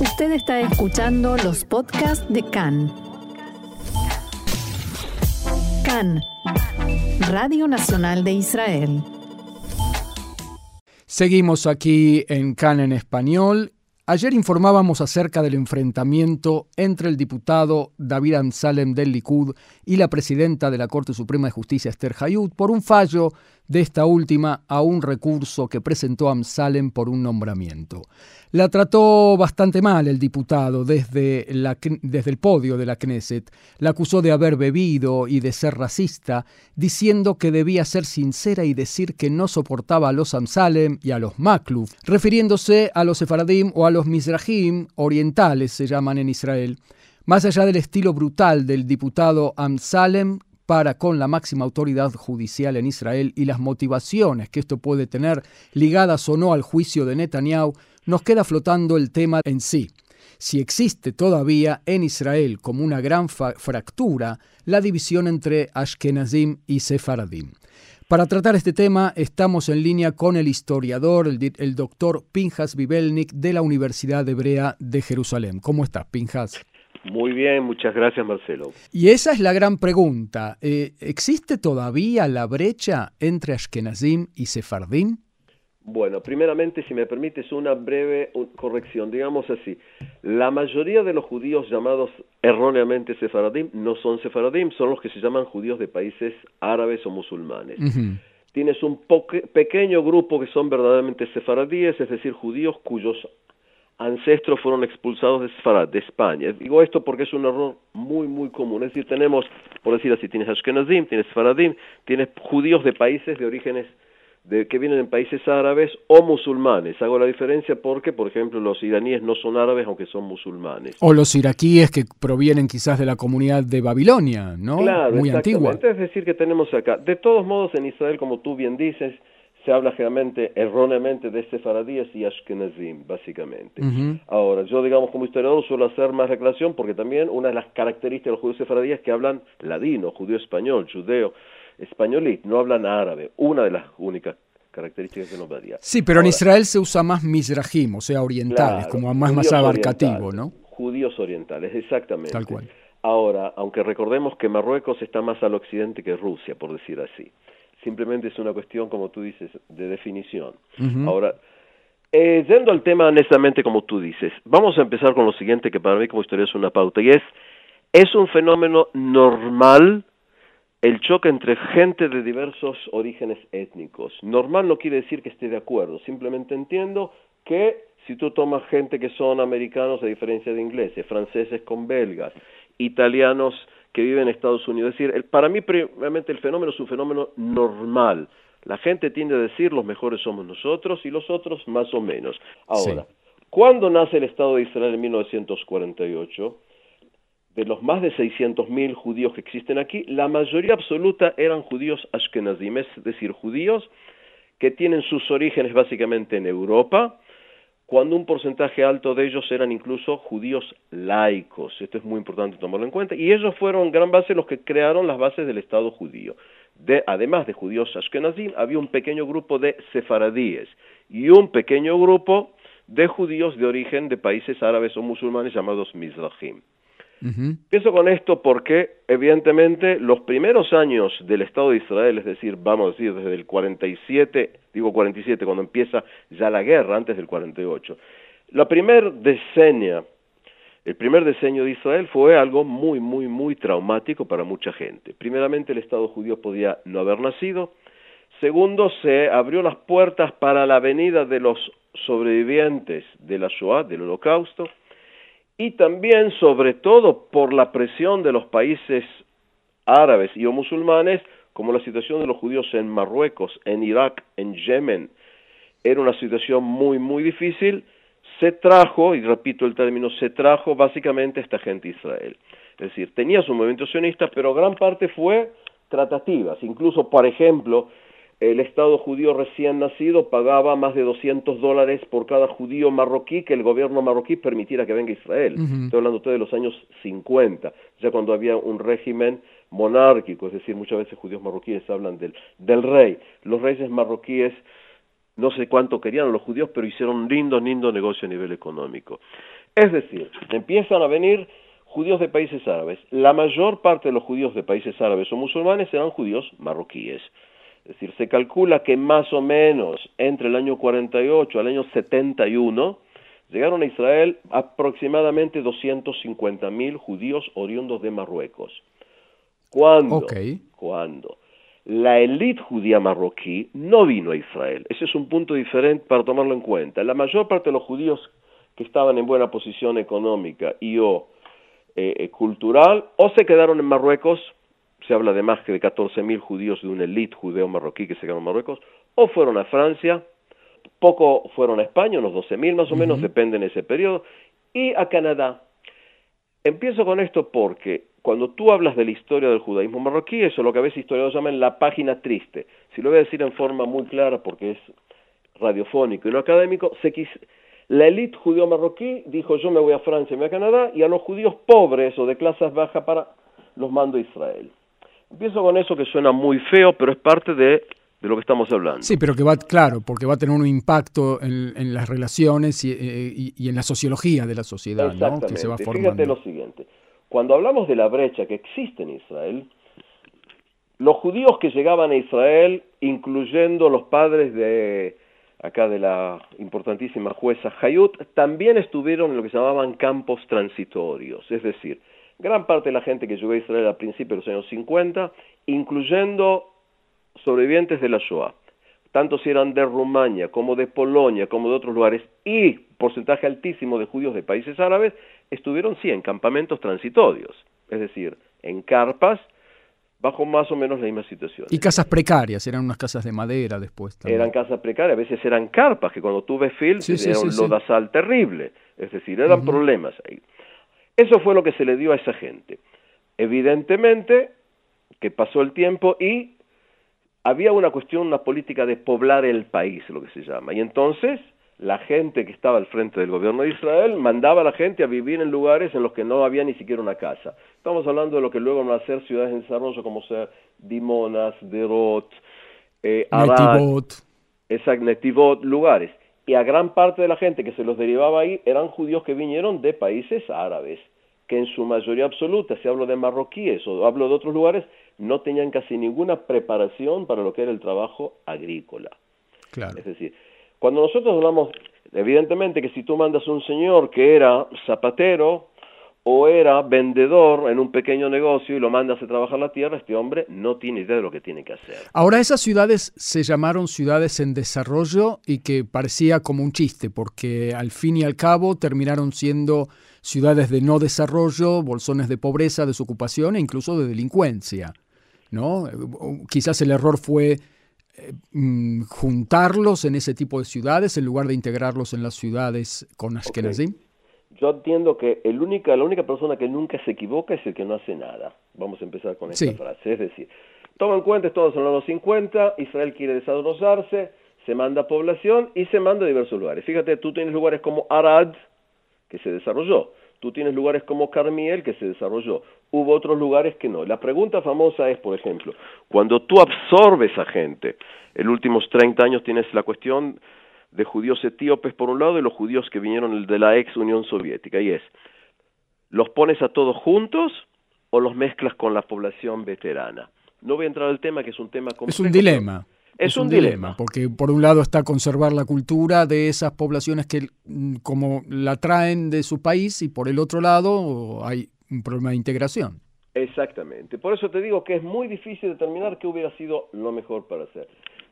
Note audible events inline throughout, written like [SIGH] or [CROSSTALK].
Usted está escuchando los podcasts de CAN. CAN, Radio Nacional de Israel. Seguimos aquí en CAN en español Ayer informábamos acerca del enfrentamiento entre el diputado David Amsalem del Likud y la presidenta de la Corte Suprema de Justicia Esther Hayut por un fallo de esta última a un recurso que presentó Amsalem por un nombramiento. La trató bastante mal el diputado desde, desde el podio de la Knesset. La acusó de haber bebido y de ser racista, diciendo que debía ser sincera y decir que no soportaba a los Amsalem y a los Makluf, refiriéndose a los Sefaradim o a los Mizrahim orientales, se llaman en Israel. Más allá del estilo brutal del diputado Amsalem, para con la máxima autoridad judicial en Israel y las motivaciones que esto puede tener ligadas o no al juicio de Netanyahu, nos queda flotando el tema en sí. Si existe todavía en Israel como una gran fractura la división entre Ashkenazim y Sefaradim. Para tratar este tema estamos en línea con el historiador, el, doctor Pinjas Bibelnik de la Universidad Hebrea de Jerusalén. ¿Cómo estás, Pinjas? Muy bien, muchas gracias Marcelo. Y esa es la gran pregunta. Eh, ¿Existe todavía la brecha entre Ashkenazim y Sefardim? Bueno, primeramente, si me permites una breve corrección, digamos así, la mayoría de los judíos llamados erróneamente sefaradim no son sefaradim, son los que se llaman judíos de países árabes o musulmanes. Tienes un pequeño grupo que son verdaderamente sefaradíes, es decir, judíos cuyos ancestros fueron expulsados de Sfarad, de España. Digo esto porque es un error muy, muy común. Es decir, tenemos, por decir así, tienes Ashkenazim, tienes Sfaradim, tienes judíos de países de orígenes de, que vienen en países árabes o musulmanes. Hago la diferencia porque, por ejemplo, los iraníes no son árabes aunque son musulmanes. O los iraquíes que provienen quizás de la comunidad de Babilonia, ¿no? Claro, Muy antigua. Es decir, que tenemos acá. De todos modos, en Israel, como tú bien dices, se habla generalmente erróneamente de sefaradíes y ashkenazim, básicamente. Ahora, yo digamos como historiador suelo hacer más reclamación porque también una de las características de los judíos sefaradíes es que hablan ladino, judío español, judeo, españolí, no hablan árabe, una de las únicas características que nos daría. Sí, pero en Israel se usa más mizrahim, o sea, orientales, como más, más abarcativo, ¿no? Judíos orientales, exactamente. Tal cual. Ahora, aunque recordemos que Marruecos está más al occidente que Rusia, por decir así simplemente es una cuestión, como tú dices, de definición. Ahora, eh, yendo al tema honestamente como tú dices, vamos a empezar con lo siguiente que para mí como historia es una pauta, y es, es un fenómeno normal el choque entre gente de diversos orígenes étnicos. Normal no quiere decir que esté de acuerdo, simplemente entiendo que si tú tomas gente que son americanos a diferencia de ingleses, franceses con belgas, italianos que vive en Estados Unidos. Es decir, para mí, primeramente, el fenómeno es un fenómeno normal. La gente tiende a decir los mejores somos nosotros y los otros más o menos. Ahora, ¿cuándo nace el Estado de Israel en 1948? De los más de 600.000 judíos que existen aquí, la mayoría absoluta eran judíos ashkenazim, es decir, judíos que tienen sus orígenes básicamente en Europa, cuando un porcentaje alto de ellos eran incluso judíos laicos. Esto es muy importante tomarlo en cuenta. Y ellos fueron gran base los que crearon las bases del Estado judío. De, además de judíos ashkenazim, había un pequeño grupo de sefaradíes y un pequeño grupo de judíos de origen de países árabes o musulmanes llamados mizrahim. Pienso con esto porque, evidentemente, los primeros años del Estado de Israel, es decir, vamos a decir, desde el 47, digo 47, cuando empieza ya la guerra, antes del 48, la primer decennia, el primer diseño de Israel fue algo muy, muy, muy traumático para mucha gente. Primeramente, el Estado judío podía no haber nacido. Segundo, se abrió las puertas para la venida de los sobrevivientes de la Shoah, del Holocausto y también, sobre todo, por la presión de los países árabes y o musulmanes, como la situación de los judíos en Marruecos, en Irak, en Yemen, era una situación muy, muy difícil, se trajo, y repito el término, se trajo básicamente esta gente a Israel. Es decir, tenía su movimiento sionista, pero gran parte fue tratativas. Incluso, por ejemplo, el Estado judío recién nacido pagaba más de 200 dólares por cada judío marroquí que el gobierno marroquí permitiera que venga a Israel. Estoy hablando usted de los años 50, ya cuando había un régimen monárquico, es decir, muchas veces judíos marroquíes hablan del, del rey. Los reyes marroquíes no sé cuánto querían los judíos, pero hicieron un lindo, lindo negocio a nivel económico. Es decir, empiezan a venir judíos de países árabes. La mayor parte de los judíos de países árabes o musulmanes eran judíos marroquíes. Es decir, se calcula que más o menos entre el año 48 al año 71 llegaron a Israel aproximadamente 250.000 judíos oriundos de Marruecos. ¿Cuándo? Cuando la élite judía marroquí no vino a Israel. Ese es un punto diferente para tomarlo en cuenta. La mayor parte de los judíos que estaban en buena posición económica y o eh, eh, cultural o se quedaron en Marruecos se habla de más que de 14.000 judíos de una élite judeo marroquí que se quedaron en Marruecos, o fueron a Francia, poco fueron a España, unos 12.000 más o menos, depende en ese periodo, y a Canadá. Empiezo con esto porque cuando tú hablas de la historia del judaísmo marroquí, eso es lo que a veces historiadores llaman la página triste. Si lo voy a decir en forma muy clara porque es radiofónico y no académico, se la élite judío marroquí dijo yo me voy a Francia me voy a Canadá y a los judíos pobres o de clases bajas para los mando a Israel. Empiezo con eso que suena muy feo, pero es parte de, lo que estamos hablando. Sí, pero que va, claro, porque va a tener un impacto en, las relaciones eh, y, en la sociología de la sociedad, ¿no? Que se va formando. Fíjate lo siguiente. Cuando hablamos de la brecha que existe en Israel, los judíos que llegaban a Israel, incluyendo los padres de acá de la importantísima jueza Hayut, también estuvieron en lo que se llamaban campos transitorios, es decir, gran parte de la gente que llegó a Israel a principios de los años 50, incluyendo sobrevivientes de la Shoah, tanto si eran de Rumania como de Polonia como de otros lugares, y porcentaje altísimo de judíos de países árabes, estuvieron sí en campamentos transitorios, es decir, en carpas, bajo más o menos la misma situación. Y casas precarias, eran unas casas de madera después. Eran casas precarias, a veces eran carpas, que cuando tuve film era un lodazal terrible, es decir, eran problemas ahí. Eso fue lo que se le dio a esa gente. Evidentemente que pasó el tiempo y había una cuestión, una política de poblar el país, lo que se llama. Y entonces la gente que estaba al frente del gobierno de Israel mandaba a la gente a vivir en lugares en los que no había ni siquiera una casa. Estamos hablando de lo que luego van a ser ciudades en desarrollo como ser Dimonas, Derot, eh, Arad, Netivot, lugares y a gran parte de la gente que se los derivaba ahí eran judíos que vinieron de países árabes, que en su mayoría absoluta, si hablo de marroquíes o hablo de otros lugares, no tenían casi ninguna preparación para lo que era el trabajo agrícola. Es decir, cuando nosotros hablamos, evidentemente que si tú mandas un señor que era zapatero, o era vendedor en un pequeño negocio y lo mandas a trabajar la tierra, este hombre no tiene idea de lo que tiene que hacer. Ahora esas ciudades se llamaron ciudades en desarrollo y que parecía como un chiste, porque al fin y al cabo terminaron siendo ciudades de no desarrollo, bolsones de pobreza, desocupación e incluso de delincuencia. ¿no? Quizás el error fue eh, mm, juntarlos en ese tipo de ciudades en lugar de integrarlos en las ciudades con Ashkenazim yo entiendo que el única, la única persona que nunca se equivoca es el que no hace nada. Vamos a empezar con esta frase. Es decir, toma en cuenta, todos son los 50, Israel quiere desarrollarse, se manda población y se manda a diversos lugares. Fíjate, tú tienes lugares como Arad, que se desarrolló. Tú tienes lugares como Carmiel, que se desarrolló. Hubo otros lugares que no. La pregunta famosa es, por ejemplo, cuando tú absorbes a gente, en los últimos 30 años tienes la cuestión de judíos etíopes por un lado y los judíos que vinieron de la ex Unión Soviética. Y es, ¿los pones a todos juntos o los mezclas con la población veterana? No voy a entrar al tema, que es un tema complejo. Es un dilema. Es, un, dilema, porque por un lado está conservar la cultura de esas poblaciones que mm, como la traen de su país y por el otro lado hay un problema de integración. Exactamente. Por eso te digo que es muy difícil determinar qué hubiera sido lo mejor para hacer.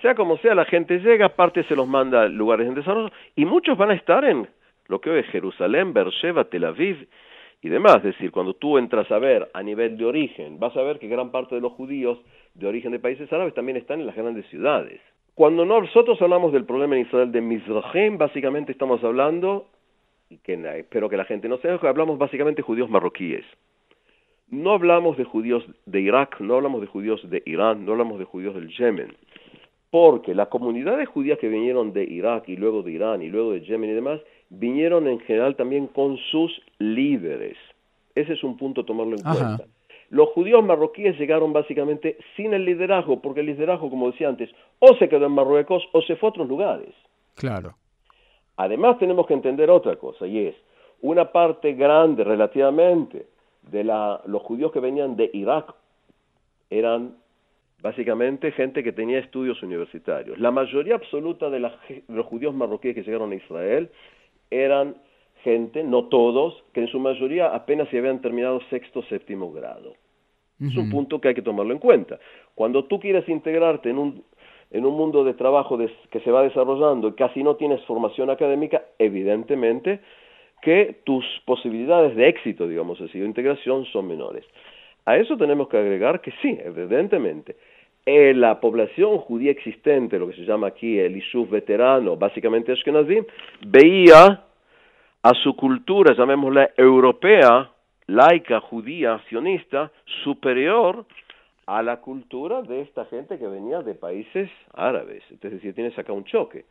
Sea como sea, la gente llega, parte se los manda a lugares en desarrollo y muchos van a estar en lo que hoy es Jerusalén, Beersheba, Tel Aviv y demás. Es decir, cuando tú entras a ver a nivel de origen, vas a ver que gran parte de los judíos de origen de países árabes también están en las grandes ciudades. Cuando nosotros hablamos del problema en Israel de Mizrahim, básicamente estamos hablando, y que espero que la gente no sepa, hablamos básicamente de judíos marroquíes. No hablamos de judíos de Irak, no hablamos de judíos de Irán, no hablamos de judíos del Yemen porque las comunidades judías que vinieron de Irak y luego de Irán y luego de Yemen y demás, vinieron en general también con sus líderes. Ese es un punto a tomarlo en cuenta. los judíos marroquíes llegaron básicamente sin el liderazgo, porque el liderazgo, como decía antes, o se quedó en Marruecos o se fue a otros lugares. Claro. Además tenemos que entender otra cosa, y es, una parte grande relativamente de los judíos que venían de Irak eran básicamente gente que tenía estudios universitarios. La mayoría absoluta de, los judíos marroquíes que llegaron a Israel eran gente, no todos, que en su mayoría apenas se habían terminado sexto o séptimo grado. Es un punto que hay que tomarlo en cuenta. Cuando tú quieres integrarte en un, en un mundo de trabajo que se va desarrollando y casi no tienes formación académica, evidentemente que tus posibilidades de éxito, digamos así, de integración son menores. A eso tenemos que agregar que sí, evidentemente, eh, la población judía existente, lo que se llama aquí el Ishuf veterano, básicamente Ashkenazim, veía a su cultura, llamémosla europea, laica, judía, sionista, superior a la cultura de esta gente que venía de países árabes. Es decir, tienes acá un choque.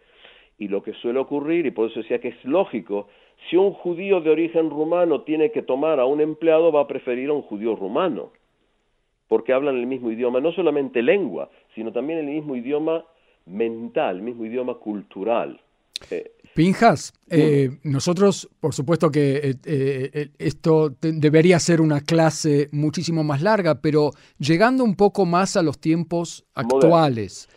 Y lo que suele ocurrir, y por eso decía que es lógico, si un judío de origen rumano tiene que tomar a un empleado, va a preferir a un judío rumano, porque hablan el mismo idioma, no solamente lengua, sino también el mismo idioma mental, el mismo idioma cultural. Eh, Pinjas, eh, nosotros, por supuesto que eh, esto debería ser una clase muchísimo más larga, pero llegando un poco más a los tiempos actuales,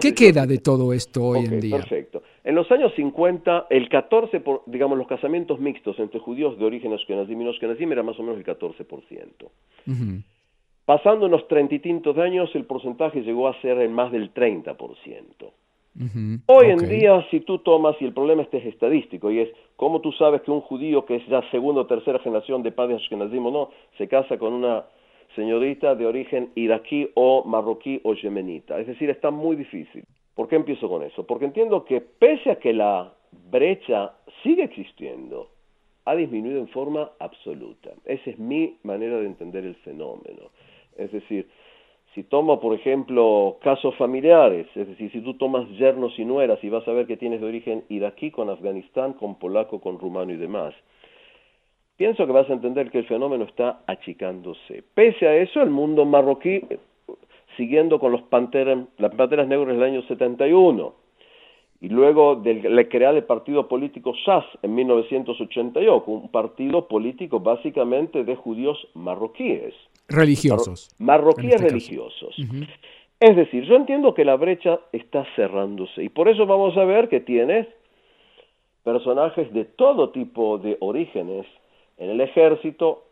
¿qué queda de todo esto hoy en día? Perfecto. En los años 50, el 14, por, digamos, los casamientos mixtos entre judíos de origen ashkenazim y no ashkenazim era más o menos el 14%. Pasando unos treinta y tintos de años, el porcentaje llegó a ser en más del 30%. Hoy en día, si tú tomas, y el problema este es estadístico, y es cómo tú sabes que un judío que es ya segunda o tercera generación de padres ashkenazim o no, se casa con una señorita de origen iraquí o marroquí o yemenita. Es decir, está muy difícil. ¿Por qué empiezo con eso? Porque entiendo que pese a que la brecha sigue existiendo, ha disminuido en forma absoluta. Esa es mi manera de entender el fenómeno. Es decir, si tomo, por ejemplo, casos familiares, es decir, si tú tomas yernos y nueras y vas a ver que tienes de origen iraquí con Afganistán, con polaco, con rumano y demás, pienso que vas a entender que el fenómeno está achicándose. Pese a eso, el mundo marroquí siguiendo con los panteras, las panteras negras del año 71 y luego de crear el partido político SAS en 1988, un partido político básicamente de judíos marroquíes. Religiosos. marroquíes este religiosos. Es decir, yo entiendo que la brecha está cerrándose y por eso vamos a ver que tienes personajes de todo tipo de orígenes en el ejército,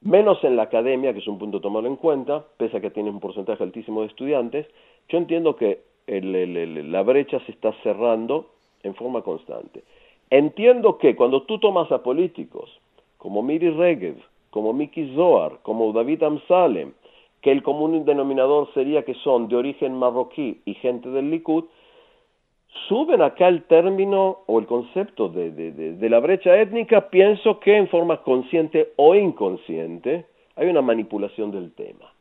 menos en la academia, que es un punto a tomarlo en cuenta, pese a que tiene un porcentaje altísimo de estudiantes, yo entiendo que la brecha se está cerrando en forma constante. Entiendo que cuando tú tomas a políticos como Miri Regev, como Miki Zohar, como David Amsalem, que el común denominador sería que son de origen marroquí y gente del Likud, suben acá el término o el concepto de, de, la brecha étnica, pienso que en forma consciente o inconsciente hay una manipulación del tema.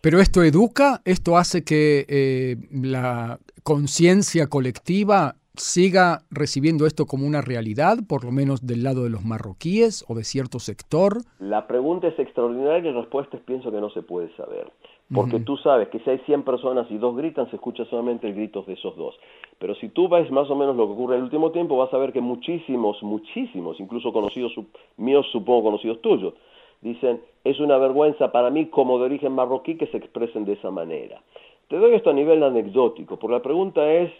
Pero esto educa, esto hace que eh, la conciencia colectiva siga recibiendo esto como una realidad, por lo menos del lado de los marroquíes o de cierto sector? La pregunta es extraordinaria y la respuesta es pienso que no se puede saber. Porque tú sabes que si hay 100 personas y dos gritan, se escucha solamente el grito de esos dos. Pero si tú ves más o menos lo que ocurre en el último tiempo, vas a ver que muchísimos, muchísimos, incluso conocidos míos, supongo conocidos tuyos, dicen, es una vergüenza para mí como de origen marroquí que se expresen de esa manera. Te doy esto a nivel anecdótico, porque la pregunta es,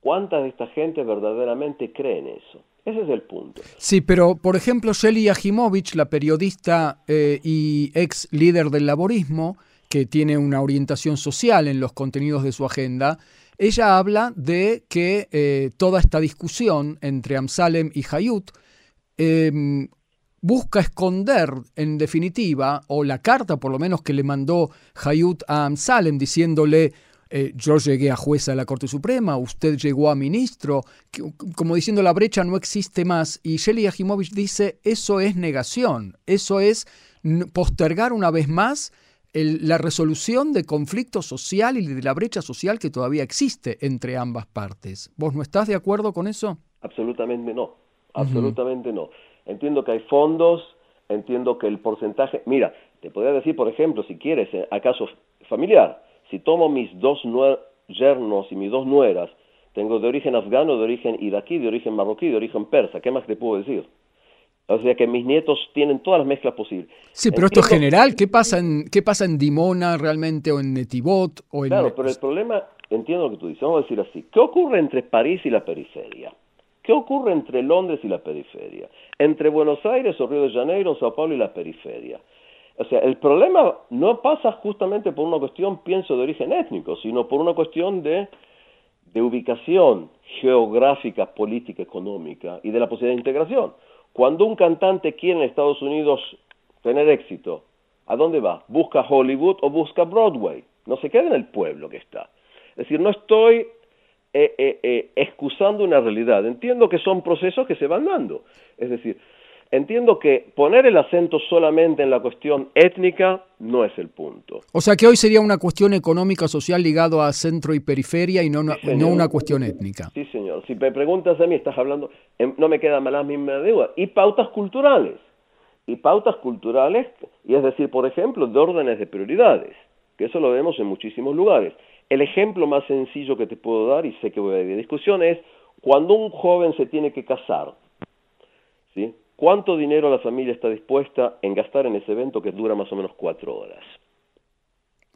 ¿cuánta de esta gente verdaderamente cree en eso? Ese es el punto. Sí, pero por ejemplo, Shelly Yajimovich, la periodista eh, y ex líder del laborismo, que tiene una orientación social en los contenidos de su agenda, ella habla de que eh, toda esta discusión entre Amsalem y Hayut em, busca esconder, en definitiva, o la carta por lo menos que le mandó Hayut a Amsalem diciéndole, eh, yo llegué a jueza de la Corte Suprema, usted llegó a ministro, como diciendo la brecha no existe más. Y Shelly Yajimovich dice, eso es negación, eso es postergar una vez más la resolución de conflicto social y de la brecha social que todavía existe entre ambas partes. ¿Vos no estás de acuerdo con eso? Absolutamente no, absolutamente no. Entiendo que hay fondos, entiendo que el porcentaje, mira, Te podría decir, por ejemplo, si quieres, eh, acaso familiar, si tomo mis dos yernos y mis dos nueras, tengo de origen afgano, de origen iraquí, de origen marroquí, de origen persa, ¿qué más te puedo decir? O sea que mis nietos tienen todas las mezclas posibles. Sí, pero esto es general. ¿Qué pasa, en, ¿Qué pasa en Dimona realmente o en Netibot? O en... Claro, pero el problema, entiendo lo que tú dices, vamos a decir así. ¿Qué ocurre entre París y la periferia? ¿Qué ocurre entre Londres y la periferia? Entre Buenos Aires o Río de Janeiro, Sao Paulo y la periferia. O sea, el problema no pasa justamente por una cuestión, pienso, de origen étnico, sino por una cuestión de, de ubicación geográfica, política, económica y de la posibilidad de integración. Cuando un cantante quiere en Estados Unidos tener éxito, ¿a dónde va? ¿Busca Hollywood o busca Broadway? No se queda en el pueblo que está. Es decir, no estoy eh, eh, eh, excusando una realidad. Entiendo que son procesos que se van dando. Es decir, entiendo que poner el acento solamente en la cuestión étnica no es el punto. O sea que hoy sería una cuestión económica social ligado a centro y periferia y no una, no una cuestión étnica. Sí, señor. Si me preguntas a mí, estás hablando, em, no me queda la misma deuda. Y pautas culturales. Y pautas culturales, y es decir, por ejemplo, de órdenes de prioridades, que eso lo vemos en muchísimos lugares. El ejemplo más sencillo que te puedo dar, y sé que voy a a discusión, es cuando un joven se tiene que casar, ¿sí? ¿Cuánto dinero la familia está dispuesta en gastar en ese evento que dura más o menos cuatro horas?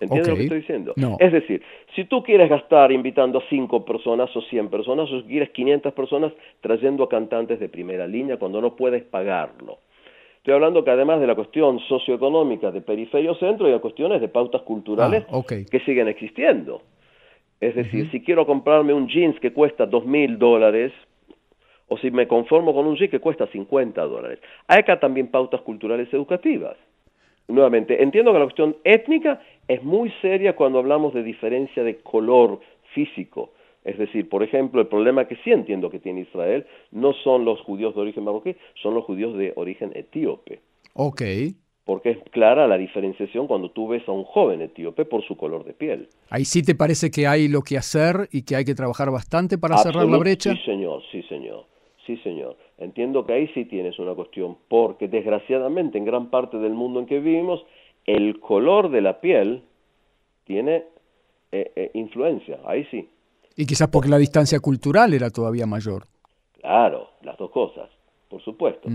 ¿Entiendes lo que estoy diciendo? Es decir, si tú quieres gastar invitando a cinco personas o cien personas, o si quieres 500 personas trayendo a cantantes de primera línea cuando no puedes pagarlo. Estoy hablando que además de la cuestión socioeconómica de periferia o centro, hay cuestiones de pautas culturales ah, que siguen existiendo. Es decir, si quiero comprarme un jeans que cuesta dos mil dólares, o si me conformo con un jeep que cuesta 50 dólares. Hay acá también pautas culturales educativas. Nuevamente, entiendo que la cuestión étnica es muy seria cuando hablamos de diferencia de color físico. Es decir, por ejemplo, el problema que sí entiendo que tiene Israel no son los judíos de origen marroquí, son los judíos de origen etíope. Ok. Porque es clara la diferenciación cuando tú ves a un joven etíope por su color de piel. Ahí sí te parece que hay lo que hacer y que hay que trabajar bastante para cerrar la brecha. Sí, señor, sí, señor. Sí, señor. Entiendo que ahí sí tienes una cuestión, porque desgraciadamente en gran parte del mundo en que vivimos, el color de la piel tiene eh, eh, influencia, ahí sí. Y quizás porque la distancia cultural era todavía mayor. Claro, las dos cosas, por supuesto.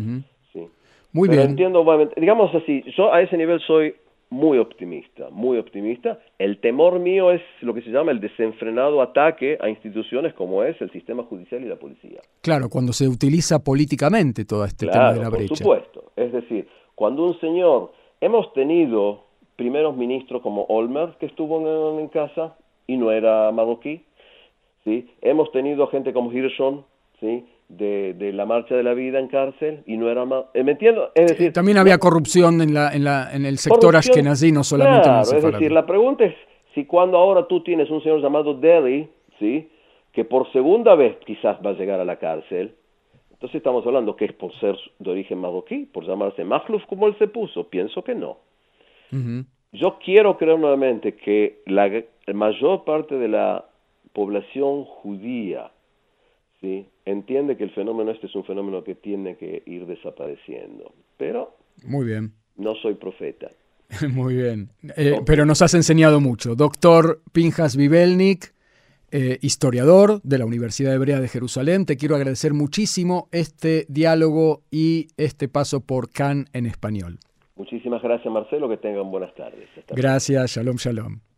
sí. Muy bien. Entiendo, digamos así, yo a ese nivel soy muy optimista, muy optimista. El temor mío es lo que se llama el desenfrenado ataque a instituciones como es el sistema judicial y la policía. Claro, cuando se utiliza políticamente todo este tema de la brecha. Por supuesto. Es decir, cuando un señor, hemos tenido primeros ministros como Olmer, que estuvo en, en casa y no era marroquí, ¿sí? hemos tenido gente como Hirschon, ¿sí? De, de, la marcha de la vida en cárcel y no era más... Eh, ¿Me entiendo? Es decir... También había corrupción en, la, en, la, en el sector ashkenazí, no solamente claro, es decir, la pregunta es si cuando ahora tú tienes un señor llamado Derry, ¿sí? que por segunda vez quizás va a llegar a la cárcel, entonces estamos hablando que es por ser de origen marroquí, por llamarse Mahluf como él se puso, pienso que no. Yo quiero creer nuevamente que la mayor parte de la población judía ¿sí? entiende que el fenómeno este es un fenómeno que tiene que ir desapareciendo. Pero Muy bien. no soy profeta. [LAUGHS] Muy bien. Eh, pero nos has enseñado mucho. Doctor Pinjas Vivelnik, eh, historiador de la Universidad Hebrea de Jerusalén, te quiero agradecer muchísimo este diálogo y este paso por Cannes en español. Muchísimas gracias, Marcelo. Que tengan buenas tardes. gracias. Shalom, shalom.